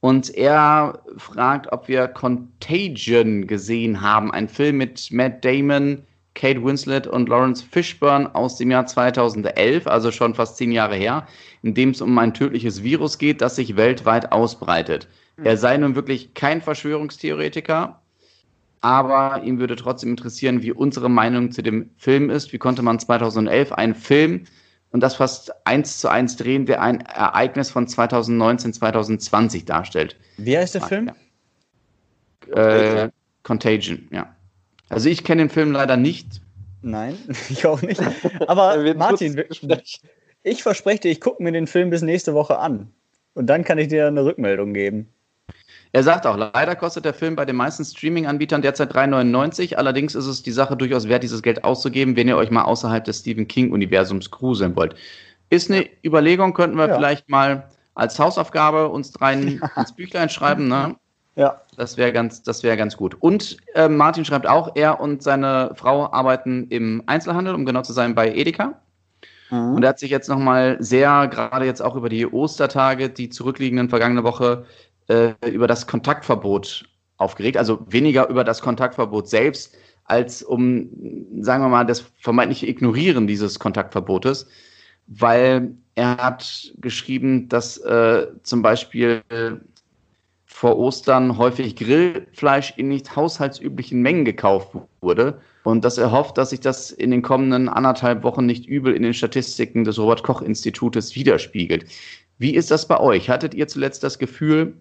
Und er fragt, ob wir Contagion gesehen haben. Ein Film mit Matt Damon, Kate Winslet und Lawrence Fishburne aus dem Jahr 2011, also schon fast zehn Jahre her, in dem es um ein tödliches Virus geht, das sich weltweit ausbreitet. Er sei nun wirklich kein Verschwörungstheoretiker, aber ihm würde trotzdem interessieren, wie unsere Meinung zu dem Film ist. Wie konnte man 2011 einen Film und das fast eins zu eins drehen, der ein Ereignis von 2019, 2020 darstellt? Wie heißt der Film? Äh, Contagion, ja. Also ich kenne den Film leider nicht. Nein, ich auch nicht. Aber Martin, ich verspreche dir, ich gucke mir den Film bis nächste Woche an. Und dann kann ich dir eine Rückmeldung geben. Er sagt auch, leider kostet der Film bei den meisten Streaming-Anbietern derzeit 3,99. Allerdings ist es die Sache durchaus wert, dieses Geld auszugeben, wenn ihr euch mal außerhalb des Stephen King-Universums gruseln wollt. Ist eine Überlegung, könnten wir Ja. vielleicht mal als Hausaufgabe uns rein ins Büchlein schreiben. Ne? Ja. Das wäre ganz, das wäre ganz gut. Und äh, Martin schreibt auch, er und seine Frau arbeiten im Einzelhandel, um genau zu sein, bei Edeka. Mhm. Und er hat sich jetzt nochmal sehr, gerade jetzt auch über die Ostertage, die zurückliegenden vergangene Woche, äh, über das Kontaktverbot aufgeregt. Also weniger über das Kontaktverbot selbst, als um, sagen wir mal, das vermeintliche Ignorieren dieses Kontaktverbotes. Weil er hat geschrieben, dass äh, zum Beispiel vor Ostern häufig Grillfleisch in nicht haushaltsüblichen Mengen gekauft wurde und dass er hofft, dass sich das in den kommenden anderthalb Wochen nicht übel in den Statistiken des Robert Koch Institutes widerspiegelt. Wie ist das bei euch? Hattet ihr zuletzt das Gefühl,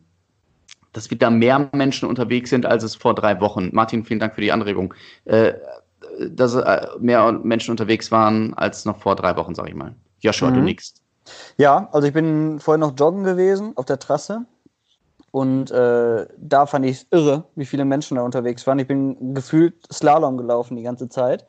dass wieder mehr Menschen unterwegs sind, als es vor drei Wochen? Martin, vielen Dank für die Anregung. Äh, dass äh, mehr Menschen unterwegs waren als noch vor drei Wochen, sag ich mal. Joshua, du Mhm. nix. Ja, also ich bin vorhin noch joggen gewesen auf der Trasse und äh, da fand ich es irre, wie viele Menschen da unterwegs waren. Ich bin gefühlt Slalom gelaufen die ganze Zeit.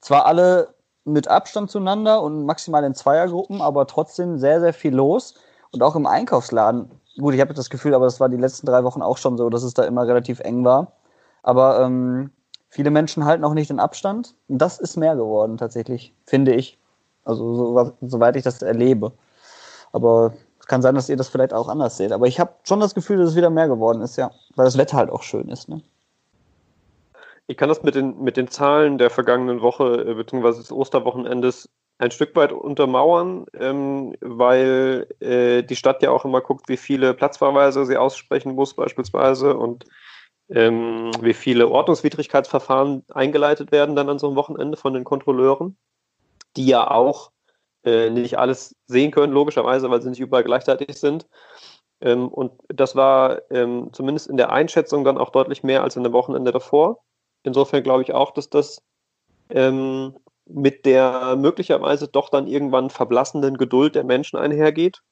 Zwar alle mit Abstand zueinander und maximal in Zweiergruppen, aber trotzdem sehr, sehr viel los. Und auch im Einkaufsladen. Gut, ich habe das Gefühl, aber das war die letzten drei Wochen auch schon so, dass es da immer relativ eng war. Aber ähm, viele Menschen halten auch nicht den Abstand. Und das ist mehr geworden tatsächlich, finde ich. Also so, soweit ich das erlebe. Aber es kann sein, dass ihr das vielleicht auch anders seht. Aber ich habe schon das Gefühl, dass es wieder mehr geworden ist, ja. Weil das Wetter halt auch schön ist. Ne? Ich kann das mit den, mit den Zahlen der vergangenen Woche äh, bzw. des Osterwochenendes ein Stück weit untermauern, ähm, weil äh, die Stadt ja auch immer guckt, wie viele Platzverweise sie aussprechen muss beispielsweise und ähm, wie viele Ordnungswidrigkeitsverfahren eingeleitet werden dann an so einem Wochenende von den Kontrolleuren, die ja auch äh, nicht alles sehen können, logischerweise, weil sie nicht überall gleichzeitig sind. Ähm, und das war ähm, zumindest in der Einschätzung dann auch deutlich mehr als in dem Wochenende davor. Insofern glaube ich auch, dass das ähm, mit der möglicherweise doch dann irgendwann verblassenden Geduld der Menschen einhergeht.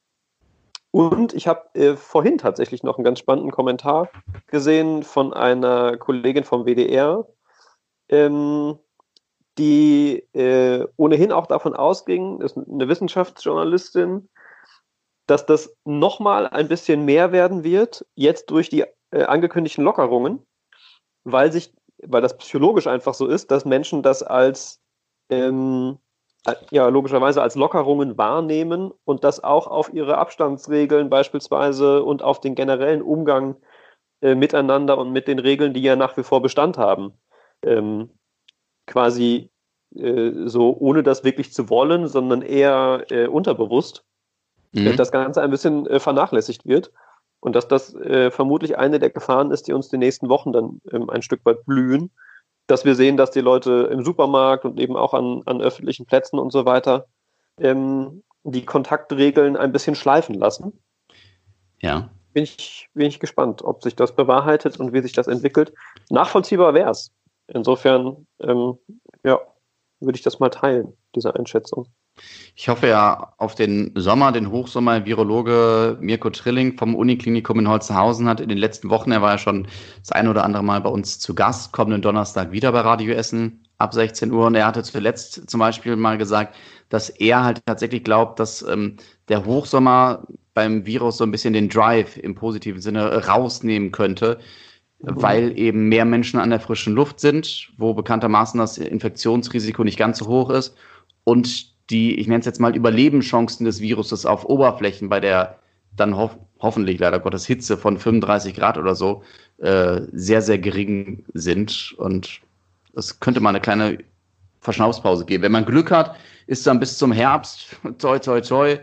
Und ich habe äh, vorhin tatsächlich noch einen ganz spannenden Kommentar gesehen von einer Kollegin vom WDR, ähm, die äh, ohnehin auch davon ausging, ist eine Wissenschaftsjournalistin, dass das nochmal ein bisschen mehr werden wird, jetzt durch die äh, angekündigten Lockerungen, weil sich, weil das psychologisch einfach so ist, dass Menschen das als ähm, äh, ja, logischerweise als Lockerungen wahrnehmen und das auch auf ihre Abstandsregeln beispielsweise und auf den generellen Umgang äh, miteinander und mit den Regeln, die ja nach wie vor Bestand haben, ähm, quasi äh, so ohne das wirklich zu wollen, sondern eher äh, unterbewusst, mhm. das Ganze ein bisschen äh, vernachlässigt wird. Und dass das äh, vermutlich eine der Gefahren ist, die uns die nächsten Wochen dann ähm, ein Stück weit blühen, dass wir sehen, dass die Leute im Supermarkt und eben auch an, an öffentlichen Plätzen und so weiter ähm, die Kontaktregeln ein bisschen schleifen lassen. Ja. Bin ich, bin ich gespannt, ob sich das bewahrheitet und wie sich das entwickelt. Nachvollziehbar wäre es. Insofern, ähm, ja, würde ich das mal teilen, diese Einschätzung. Ich hoffe ja auf den Sommer, den Hochsommer. Virologe Mirko Trilling vom Uniklinikum in Holzenhausen hat in den letzten Wochen, er war ja schon das ein oder andere Mal bei uns zu Gast, kommenden Donnerstag wieder bei Radio Essen ab 16 Uhr. Und er hatte zuletzt zum Beispiel mal gesagt, dass er halt tatsächlich glaubt, dass ähm, der Hochsommer beim Virus so ein bisschen den Drive im positiven Sinne rausnehmen könnte, mhm. weil eben mehr Menschen an der frischen Luft sind, wo bekanntermaßen das Infektionsrisiko nicht ganz so hoch ist und die, ich nenne es jetzt mal, Überlebenschancen des Viruses auf Oberflächen bei der dann ho hoffentlich leider Gottes Hitze von 35 Grad oder so äh, sehr, sehr gering sind. Und es könnte mal eine kleine Verschnaufspause geben. Wenn man Glück hat, ist dann bis zum Herbst, toi, toi, toi,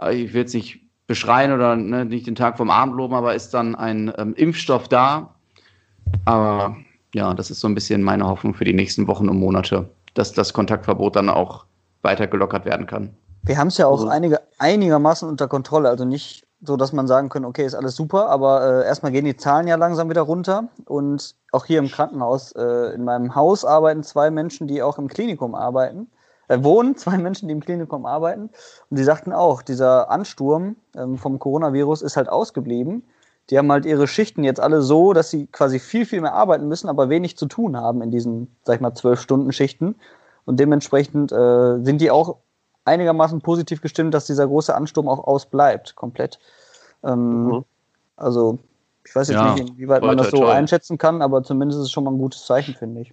äh, ich will jetzt nicht beschreien oder ne, nicht den Tag vom Abend loben, aber ist dann ein ähm, Impfstoff da. Aber ja, das ist so ein bisschen meine Hoffnung für die nächsten Wochen und Monate, dass das Kontaktverbot dann auch weiter gelockert werden kann. Wir haben es ja auch also, einige, einigermaßen unter Kontrolle. Also nicht so, dass man sagen kann, okay, ist alles super, aber äh, erstmal gehen die Zahlen ja langsam wieder runter. Und auch hier im Krankenhaus, äh, in meinem Haus arbeiten zwei Menschen, die auch im Klinikum arbeiten. Äh, wohnen zwei Menschen, die im Klinikum arbeiten. Und die sagten auch, dieser Ansturm ähm, vom Coronavirus ist halt ausgeblieben. Die haben halt ihre Schichten jetzt alle so, dass sie quasi viel, viel mehr arbeiten müssen, aber wenig zu tun haben in diesen, sag ich mal, zwölf Stunden Schichten. Und dementsprechend äh, sind die auch einigermaßen positiv gestimmt, dass dieser große Ansturm auch ausbleibt, komplett. Ähm, mhm. Also, ich weiß jetzt ja, nicht, inwieweit man das so toll. einschätzen kann, aber zumindest ist es schon mal ein gutes Zeichen, finde ich.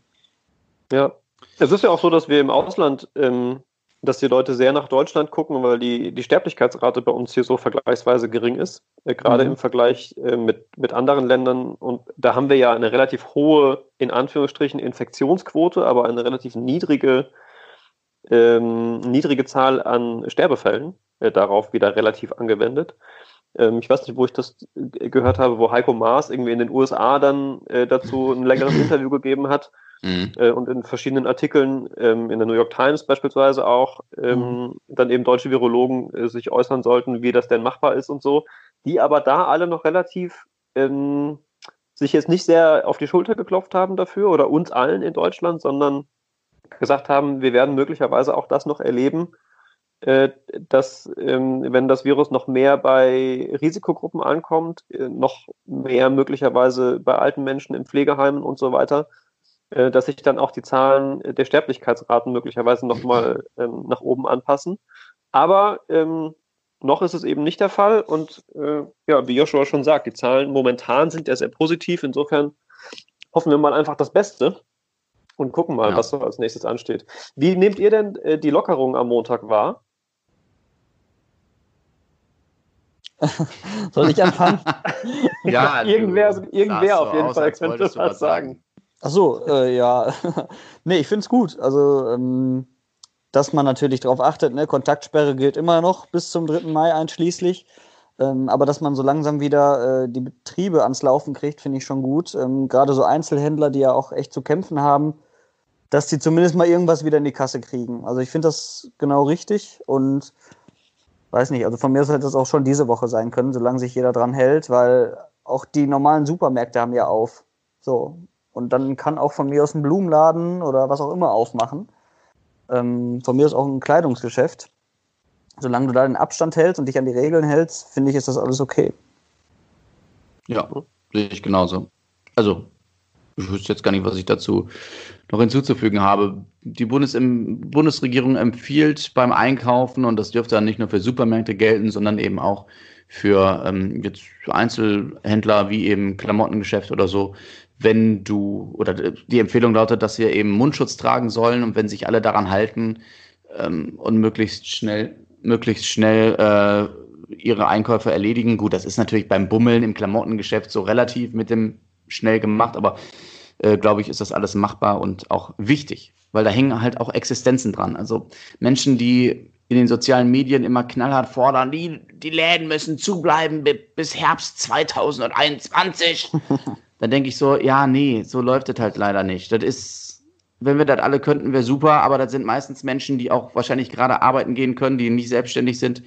Ja, es ist ja auch so, dass wir im Ausland ähm, dass die Leute sehr nach Deutschland gucken, weil die, die Sterblichkeitsrate bei uns hier so vergleichsweise gering ist, äh, gerade mhm. im Vergleich äh, mit, mit anderen Ländern. Und da haben wir ja eine relativ hohe, in Anführungsstrichen, Infektionsquote, aber eine relativ niedrige, ähm, niedrige Zahl an Sterbefällen äh, darauf wieder relativ angewendet. Ähm, ich weiß nicht, wo ich das gehört habe, wo Heiko Maas irgendwie in den USA dann äh, dazu ein längeres Interview gegeben hat Mhm. Äh, und in verschiedenen Artikeln, ähm, in der New York Times beispielsweise auch, ähm, mhm. dann eben deutsche Virologen äh, sich äußern sollten, wie das denn machbar ist und so, die aber da alle noch relativ ähm, sich jetzt nicht sehr auf die Schulter geklopft haben dafür oder uns allen in Deutschland, sondern gesagt haben, wir werden möglicherweise auch das noch erleben, äh, dass ähm, wenn das Virus noch mehr bei Risikogruppen ankommt, äh, noch mehr möglicherweise bei alten Menschen in Pflegeheimen und so weiter, dass sich dann auch die Zahlen der Sterblichkeitsraten möglicherweise nochmal ähm, nach oben anpassen. Aber ähm, noch ist es eben nicht der Fall und äh, ja, wie Joshua schon sagt, die Zahlen momentan sind ja sehr positiv. Insofern hoffen wir mal einfach das Beste und gucken mal, ja. was so als nächstes ansteht. Wie nehmt ihr denn äh, die Lockerung am Montag wahr? Soll ich anfangen? ja, irgendwer, irgendwer auf jeden Fall könnte was sagen. Ach so, äh, ja. nee, ich finde es gut. Also, ähm, dass man natürlich darauf achtet, ne? Kontaktsperre gilt immer noch bis zum 3. Mai einschließlich. Ähm, aber dass man so langsam wieder äh, die Betriebe ans Laufen kriegt, finde ich schon gut. Ähm, Gerade so Einzelhändler, die ja auch echt zu kämpfen haben, dass die zumindest mal irgendwas wieder in die Kasse kriegen. Also ich finde das genau richtig und weiß nicht, also von mir aus hätte es auch schon diese Woche sein können, solange sich jeder dran hält, weil auch die normalen Supermärkte haben ja auf. So. Und dann kann auch von mir aus ein Blumenladen oder was auch immer aufmachen. Ähm, von mir aus auch ein Kleidungsgeschäft. Solange du da den Abstand hältst und dich an die Regeln hältst, finde ich, ist das alles okay. Ja, sehe ich genauso. Also, ich wüsste jetzt gar nicht, was ich dazu noch hinzuzufügen habe. Die Bundes Bundesregierung empfiehlt beim Einkaufen, und das dürfte dann nicht nur für Supermärkte gelten, sondern eben auch für ähm, jetzt Einzelhändler wie eben Klamottengeschäft oder so, wenn du, oder die Empfehlung lautet, dass wir eben Mundschutz tragen sollen und wenn sich alle daran halten ähm, und möglichst schnell, möglichst schnell äh, ihre Einkäufe erledigen. Gut, das ist natürlich beim Bummeln im Klamottengeschäft so relativ mit dem schnell gemacht, aber äh, glaube ich, ist das alles machbar und auch wichtig, weil da hängen halt auch Existenzen dran. Also Menschen, die in den sozialen Medien immer knallhart fordern, die, die Läden müssen zubleiben bis Herbst 2021. dann denke ich so, ja, nee, so läuft es halt leider nicht. Das ist, wenn wir das alle könnten, wäre super, aber das sind meistens Menschen, die auch wahrscheinlich gerade arbeiten gehen können, die nicht selbstständig sind,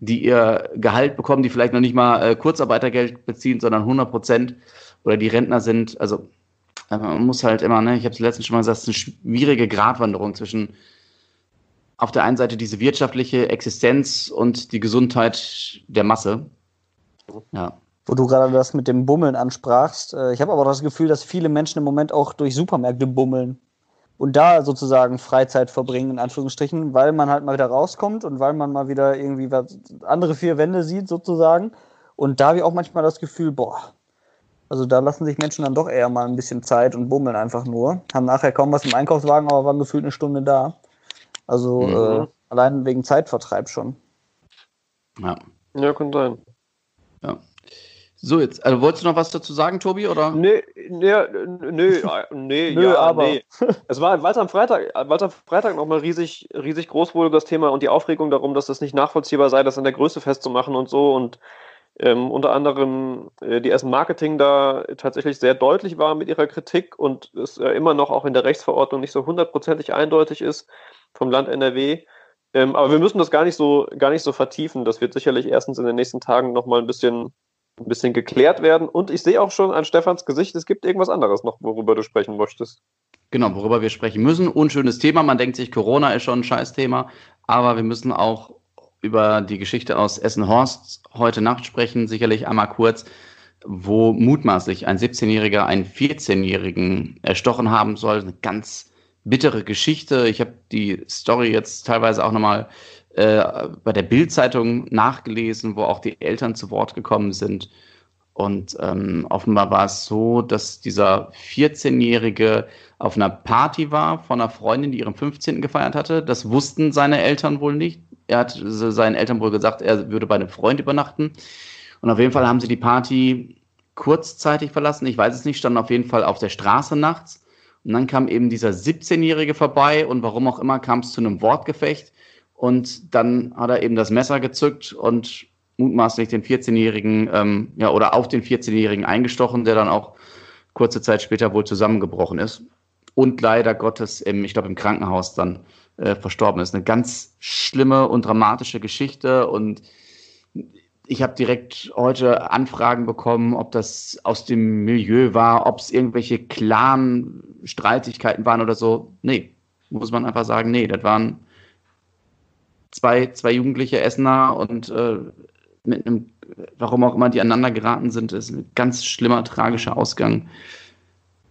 die ihr Gehalt bekommen, die vielleicht noch nicht mal äh, Kurzarbeitergeld beziehen, sondern 100 Prozent oder die Rentner sind. Also äh, man muss halt immer, ne, ich habe es letztens schon mal gesagt, es ist eine schwierige Gratwanderung zwischen auf der einen Seite diese wirtschaftliche Existenz und die Gesundheit der Masse. Ja wo du gerade das mit dem Bummeln ansprachst. Äh, ich habe aber das Gefühl, dass viele Menschen im Moment auch durch Supermärkte bummeln und da sozusagen Freizeit verbringen, in Anführungsstrichen, weil man halt mal wieder rauskommt und weil man mal wieder irgendwie was, andere vier Wände sieht, sozusagen. Und da habe ich auch manchmal das Gefühl, boah, also da lassen sich Menschen dann doch eher mal ein bisschen Zeit und bummeln einfach nur. Haben nachher kaum was im Einkaufswagen, aber waren gefühlt eine Stunde da. Also mhm. äh, allein wegen Zeitvertreib schon. Ja. Ja, kann sein. Ja. So, jetzt, also wolltest du noch was dazu sagen, Tobi? Oder? Nee, nee, nee, nee, Nö, ja, aber. nee. Es war, weil am Freitag, weil am Freitag nochmal riesig, riesig groß wurde, das Thema und die Aufregung darum, dass es nicht nachvollziehbar sei, das an der Größe festzumachen und so und ähm, unter anderem äh, die Essen Marketing da tatsächlich sehr deutlich war mit ihrer Kritik und es äh, immer noch auch in der Rechtsverordnung nicht so hundertprozentig eindeutig ist vom Land NRW. Ähm, aber wir müssen das gar nicht so, gar nicht so vertiefen. Das wird sicherlich erstens in den nächsten Tagen nochmal ein bisschen ein bisschen geklärt werden. Und ich sehe auch schon an Stefans Gesicht, es gibt irgendwas anderes noch, worüber du sprechen möchtest. Genau, worüber wir sprechen müssen. Unschönes Thema. Man denkt sich, Corona ist schon ein Scheißthema. Aber wir müssen auch über die Geschichte aus Essen-Horst heute Nacht sprechen. Sicherlich einmal kurz, wo mutmaßlich ein 17-Jähriger einen 14-Jährigen erstochen haben soll. Eine ganz bittere Geschichte. Ich habe die Story jetzt teilweise auch nochmal äh, bei der Bild-Zeitung nachgelesen, wo auch die Eltern zu Wort gekommen sind. Und ähm, offenbar war es so, dass dieser 14-Jährige auf einer Party war von einer Freundin, die ihren 15. gefeiert hatte. Das wussten seine Eltern wohl nicht. Er hat seinen Eltern wohl gesagt, er würde bei einem Freund übernachten. Und auf jeden Fall haben sie die Party kurzzeitig verlassen. Ich weiß es nicht, standen auf jeden Fall auf der Straße nachts. Und dann kam eben dieser 17-Jährige vorbei und warum auch immer kam es zu einem Wortgefecht. Und dann hat er eben das Messer gezückt und mutmaßlich den 14-Jährigen, ähm, ja, oder auf den 14-Jährigen eingestochen, der dann auch kurze Zeit später wohl zusammengebrochen ist. Und leider Gottes, im, ich glaube, im Krankenhaus dann äh, verstorben ist. Eine ganz schlimme und dramatische Geschichte. Und ich habe direkt heute Anfragen bekommen, ob das aus dem Milieu war, ob es irgendwelche Clan-Streitigkeiten waren oder so. Nee, muss man einfach sagen, nee, das waren zwei, zwei Jugendliche Essener und äh, mit einem, warum auch immer die aneinander geraten sind, ist ein ganz schlimmer, tragischer Ausgang.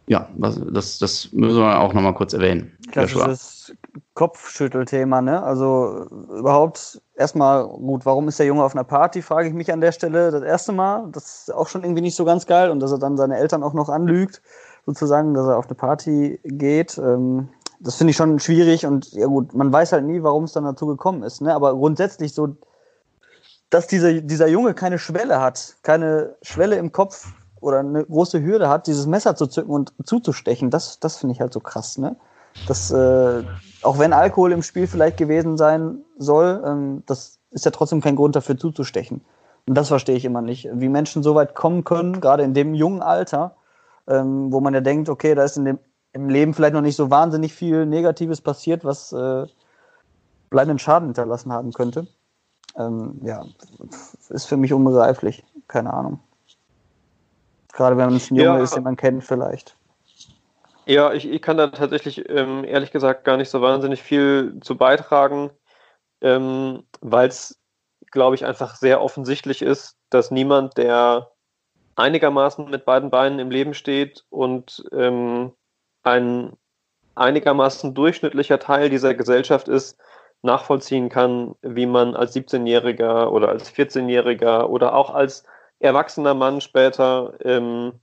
Ja, das, das, das müssen wir auch nochmal kurz erwähnen. Klassisches Kopfschüttelthema, ne? Also überhaupt erstmal, gut, warum ist der Junge auf einer Party, frage ich mich an der Stelle das erste Mal. Das ist auch schon irgendwie nicht so ganz geil und dass er dann seine Eltern auch noch anlügt, sozusagen, dass er auf eine Party geht. Ähm, das finde ich schon schwierig und ja gut, man weiß halt nie, warum es dann dazu gekommen ist, ne? Aber grundsätzlich so, dass dieser, dieser Junge keine Schwelle hat, keine Schwelle im Kopf oder eine große Hürde hat, dieses Messer zu zücken und zuzustechen, das, das finde ich halt so krass, ne? Das, äh, auch wenn Alkohol im Spiel vielleicht gewesen sein soll, ähm, das ist ja trotzdem kein Grund dafür zuzustechen. Und das verstehe ich immer nicht, wie Menschen so weit kommen können, gerade in dem jungen Alter, ähm, wo man ja denkt, okay, da ist in dem, im Leben vielleicht noch nicht so wahnsinnig viel Negatives passiert, was äh, bleibenden Schaden hinterlassen haben könnte. Ähm, ja, ist für mich unbegreiflich. Keine Ahnung. Gerade wenn man ein Junge Ja. ist, den man kennt vielleicht. Ja, ich, ich kann da tatsächlich ähm, ehrlich gesagt gar nicht so wahnsinnig viel zu beitragen, ähm, weil es, glaube ich, einfach sehr offensichtlich ist, dass niemand, der einigermaßen mit beiden Beinen im Leben steht und ähm, ein einigermaßen durchschnittlicher Teil dieser Gesellschaft ist, nachvollziehen kann, wie man als 17-Jähriger oder als 14-Jähriger oder auch als erwachsener Mann später ähm,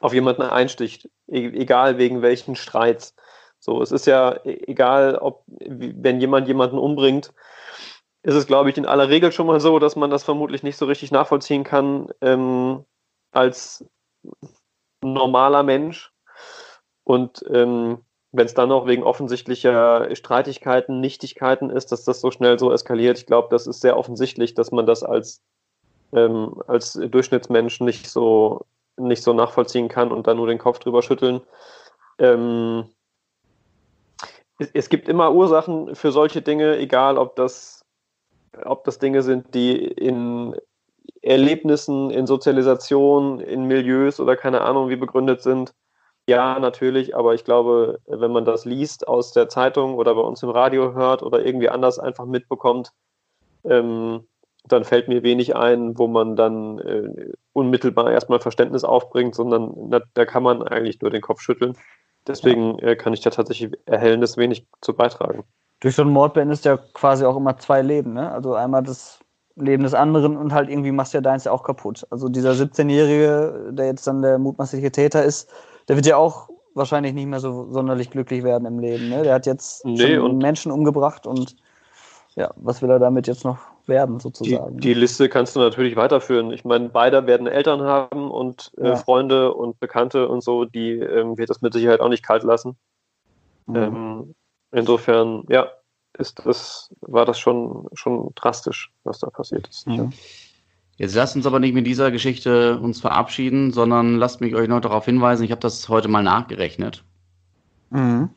auf jemanden einsticht, e egal wegen welchen Streits. So, es ist ja e- egal, ob wenn jemand jemanden umbringt, ist es, glaube ich, in aller Regel schon mal so, dass man das vermutlich nicht so richtig nachvollziehen kann ähm, als normaler Mensch. Und ähm, wenn es dann noch wegen offensichtlicher Streitigkeiten, Nichtigkeiten ist, dass das so schnell so eskaliert, ich glaube, das ist sehr offensichtlich, dass man das als, ähm, als Durchschnittsmensch nicht so, nicht so nachvollziehen kann und dann nur den Kopf drüber schütteln. Ähm, es, es gibt immer Ursachen für solche Dinge, egal ob das, ob das Dinge sind, die in Erlebnissen, in Sozialisation, in Milieus oder keine Ahnung wie begründet sind. Ja, natürlich, aber ich glaube, wenn man das liest aus der Zeitung oder bei uns im Radio hört oder irgendwie anders einfach mitbekommt, ähm, dann fällt mir wenig ein, wo man dann äh, unmittelbar erstmal Verständnis aufbringt, sondern na, da kann man eigentlich nur den Kopf schütteln. Deswegen äh, kann ich da tatsächlich erhellendes wenig zu beitragen. Durch so einen Mord beendest du ja quasi auch immer zwei Leben, ne? Also einmal das Leben des anderen und halt irgendwie machst du ja deins ja auch kaputt. Also dieser 17-Jährige, der jetzt dann der mutmaßliche Täter ist, der wird ja auch wahrscheinlich nicht mehr so sonderlich glücklich werden im Leben. Ne? Der hat jetzt Nee, schon und- Menschen umgebracht und ja, was will er damit jetzt noch werden, Die, sozusagen? die Liste kannst du natürlich weiterführen. Ich meine, beide werden Eltern haben und äh, Ja. Freunde und Bekannte und so, die ähm, wird das mit Sicherheit auch nicht kalt lassen. Mhm. Ähm, insofern, ja, ist das, war das schon, schon drastisch, was da passiert ist. Mhm. Jetzt lasst uns aber nicht mit dieser Geschichte uns verabschieden, sondern lasst mich euch noch darauf hinweisen, ich habe das heute mal nachgerechnet. Mhm.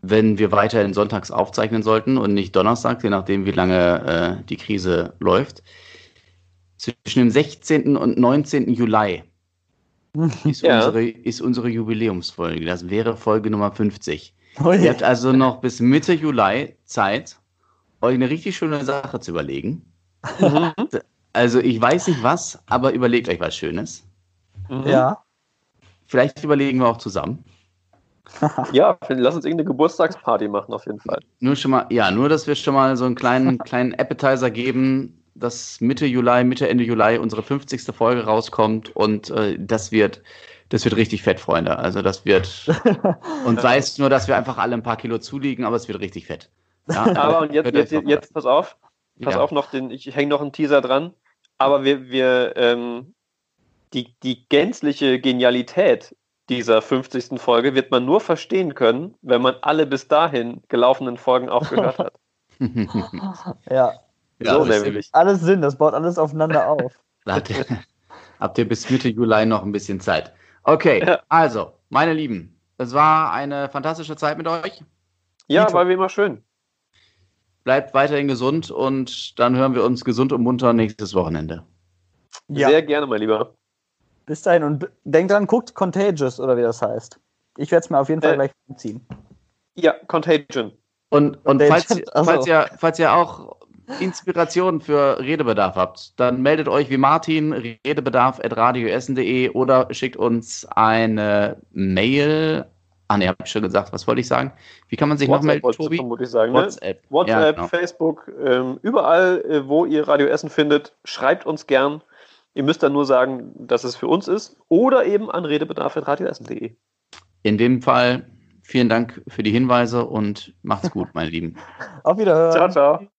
Wenn wir weiterhin sonntags aufzeichnen sollten und nicht donnerstags, je nachdem, wie lange äh, die Krise läuft, zwischen dem 16. und 19. Juli ist, Ja. unsere, ist unsere Jubiläumsfolge. Das wäre Folge Nummer 50. Oh je. Ihr habt also noch bis Mitte Juli Zeit, euch eine richtig schöne Sache zu überlegen. Also ich weiß nicht was, aber überlegt euch was Schönes. Mhm. Ja. Vielleicht überlegen wir auch zusammen. Ja, lass uns irgendeine Geburtstagsparty machen, auf jeden Fall. Nur schon mal, ja, nur, dass wir schon mal so einen kleinen, kleinen Appetizer geben, dass Mitte Juli, Mitte, Ende Juli unsere 50. Folge rauskommt und äh, das wird, das wird richtig fett, Freunde. Also das wird, und sei es nur, dass wir einfach alle ein paar Kilo zuliegen, aber es wird richtig fett. Ja, Aber und jetzt, jetzt, jetzt pass auf, pass Ja. auf noch, den, ich hänge noch einen Teaser dran. Aber wir, wir ähm, die, die gänzliche Genialität dieser 50. Folge wird man nur verstehen können, wenn man alle bis dahin gelaufenen Folgen auch gehört hat. ja. ja, so nämlich. Alles Sinn, das baut alles aufeinander auf. Habt ihr, habt ihr bis Mitte Juli noch ein bisschen Zeit. Okay, Ja. also, meine Lieben, es war eine fantastische Zeit mit euch. Ja, Dito. war wie immer schön. Bleibt weiterhin gesund und dann hören wir uns gesund und munter nächstes Wochenende. Ja. Sehr gerne, mein Lieber. Bis dahin und denkt dran, guckt Contagious oder wie das heißt. Ich werde es mir auf jeden Fall Äh. gleich ziehen. Ja, Contagion. Und, und Der falls, also- falls, ihr, falls ihr auch Inspiration für Redebedarf habt, dann meldet euch wie Martin, redebedarf.radioessen.de oder schickt uns eine Mail. Ah, ne, hab ich schon gesagt, was wollte ich sagen? Wie kann man sich noch WhatsApp melden, wolltest du Tobi? vermutlich sagen. Ne? WhatsApp. WhatsApp, Ja, genau. Facebook, ähm, überall, äh, wo ihr Radio Essen findet, schreibt uns gern. Ihr müsst dann nur sagen, dass es für uns ist oder eben an redebedarf.radioessen.de. In dem Fall vielen Dank für die Hinweise und macht's gut, meine Lieben. Auf Wiederhören. Ciao, ciao.